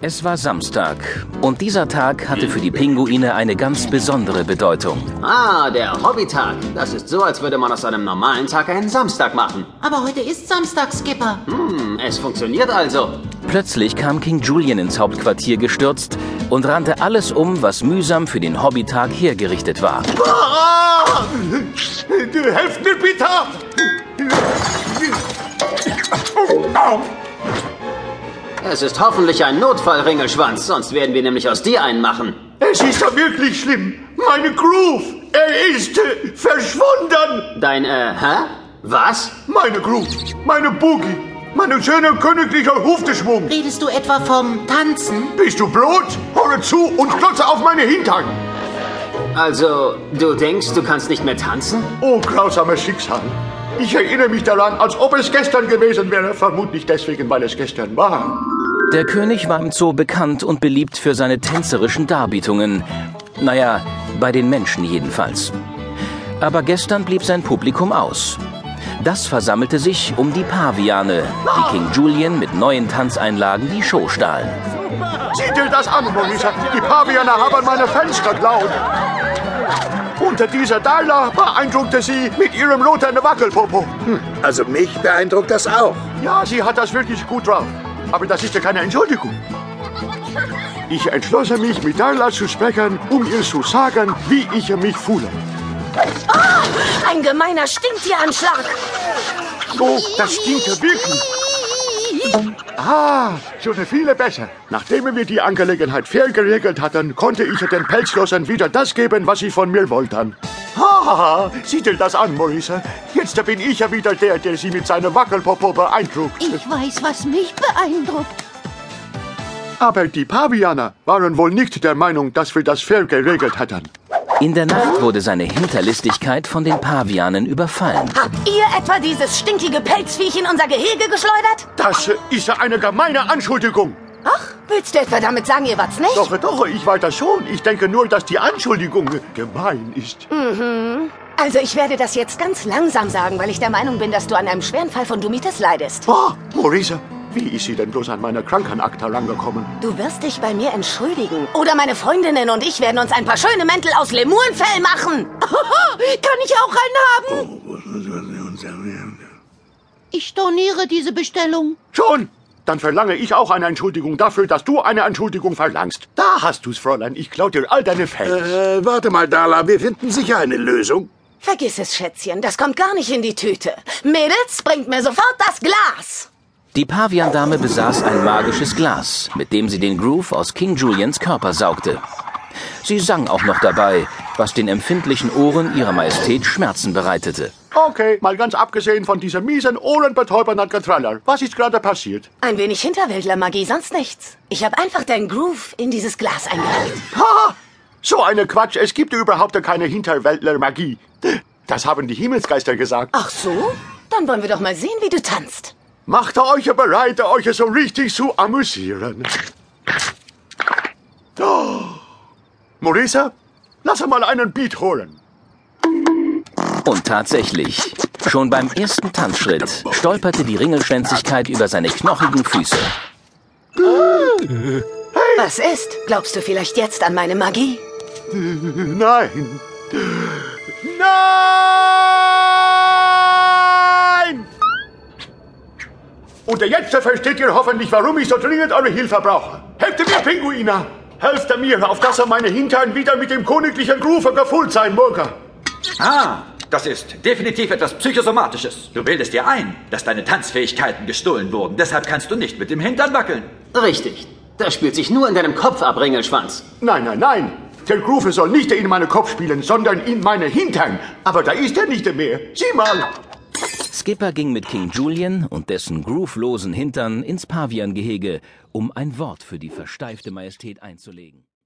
Es war Samstag und dieser Tag hatte für die Pinguine eine ganz besondere Bedeutung. Ah, der Hobbytag. Das ist so, als würde man aus einem normalen Tag einen Samstag machen. Aber heute ist Samstag, Skipper. Hm, es funktioniert also. Plötzlich kam King Julian ins Hauptquartier gestürzt und rannte alles um, was mühsam für den Hobbytag hergerichtet war. Ah! Helft mir bitte! Au! Es ist hoffentlich ein Notfall, Ringelschwanz, sonst werden wir nämlich aus dir einen machen. Es ist ja wirklich schlimm. Meine Groove, er ist äh, verschwunden. Dein, äh, hä? Was? Meine Groove, meine Boogie, mein schöner königlicher Hufteschwung. Redest du etwa vom Tanzen? Bist du blöd? Höre zu und klotze auf meine Hintern. Also, du denkst, du kannst nicht mehr tanzen? Oh, grausames Schicksal. Ich erinnere mich daran, als ob es gestern gewesen wäre. Vermutlich deswegen, weil es gestern war. Der König war im Zoo bekannt und beliebt für seine tänzerischen Darbietungen. Naja, bei den Menschen jedenfalls. Aber gestern blieb sein Publikum aus. Das versammelte sich um die Paviane, die King Julian mit neuen Tanzeinlagen die Show stahlen. Sieh dir das an, Morisa. Die Pavianer haben meine Fenster geklaut. Unter dieser Dalla beeindruckte sie mit ihrem roten Wackelpopo. Hm, also mich beeindruckt das auch. Ja, sie hat das wirklich gut drauf. Aber das ist ja keine Entschuldigung. Ich entschloss mich, mit Darla zu sprechen, um ihr zu sagen, wie ich mich fühle. Oh, ein gemeiner Stinktieranschlag. Oh, das stinkt wirklich. Ah, schon viele besser. Nachdem wir die Angelegenheit fair geregelt hatten, konnte ich den Pelzlosen wieder das geben, was sie von mir wollten. Haha, sieh dir das an, Maurice. Jetzt bin ich ja wieder der, der sie mit seinem Wackelpopo beeindruckt. Ich weiß, was mich beeindruckt. Aber die Pavianer waren wohl nicht der Meinung, dass wir das fair geregelt hatten. In der Nacht wurde seine Hinterlistigkeit von den Pavianen überfallen. Habt ihr etwa dieses stinkige Pelzviech in unser Gehege geschleudert? Das ist eine gemeine Anschuldigung. Ach, willst du etwa damit sagen, ihr wart's nicht? Doch, doch, ich weiß das schon. Ich denke nur, dass die Anschuldigung gemein ist. Mhm. Also ich werde das jetzt ganz langsam sagen, weil ich der Meinung bin, dass du an einem schweren Fall von Dumitis leidest. Oh, Maurice, wie ist sie denn bloß an meine Krankenakte rangekommen? Du wirst dich bei mir entschuldigen. Oder meine Freundinnen und ich werden uns ein paar schöne Mäntel aus Lemurenfell machen. Kann ich auch einen haben? Ich storniere diese Bestellung. Schon! Dann verlange ich auch eine Entschuldigung dafür, dass du eine Entschuldigung verlangst. Da hast du's, Fräulein. Ich klau dir all deine Fans. Äh, warte mal, Dala. Wir finden sicher eine Lösung. Vergiss es, Schätzchen. Das kommt gar nicht in die Tüte. Mädels, bringt mir sofort das Glas. Die Paviandame besaß ein magisches Glas, mit dem sie den Groove aus King Julians Körper saugte. Sie sang auch noch dabei, was den empfindlichen Ohren ihrer Majestät Schmerzen bereitete. Okay, mal ganz abgesehen von dieser miesen, ohrenbetäubernden Getraller. Was ist gerade passiert? Ein wenig Hinterwäldler-Magie, sonst nichts. Ich habe einfach deinen Groove in dieses Glas eingelegt. Ha! So eine Quatsch. Es gibt überhaupt keine Hinterwäldler-Magie. Das haben die Himmelsgeister gesagt. Ach so? Dann wollen wir doch mal sehen, wie du tanzt. Macht euch bereit, euch so richtig zu amüsieren. Oh. Maurice, lass mal einen Beat holen. Und tatsächlich, schon beim ersten Tanzschritt stolperte die Ringelschwänzigkeit über seine knochigen Füße. Was ist? Glaubst du vielleicht jetzt an meine Magie? Nein. Nein! Und jetzt versteht ihr hoffentlich, warum ich so dringend eure Hilfe brauche. Helft mir, Pinguina! Helft mir, auf dass er meine Hintern wieder mit dem königlichen Groove gefüllt sein möge. Ah, das ist definitiv etwas Psychosomatisches. Du bildest dir ein, dass deine Tanzfähigkeiten gestohlen wurden. Deshalb kannst du nicht mit dem Hintern wackeln. Richtig. Das spielt sich nur in deinem Kopf ab, Ringelschwanz. Nein, nein, nein. Der Groove soll nicht in meinen Kopf spielen, sondern in meine Hintern. Aber da ist er nicht mehr. Sieh mal. Skipper ging mit King Julian und dessen groovelosen Hintern ins Paviangehege, um ein Wort für die versteifte Majestät einzulegen.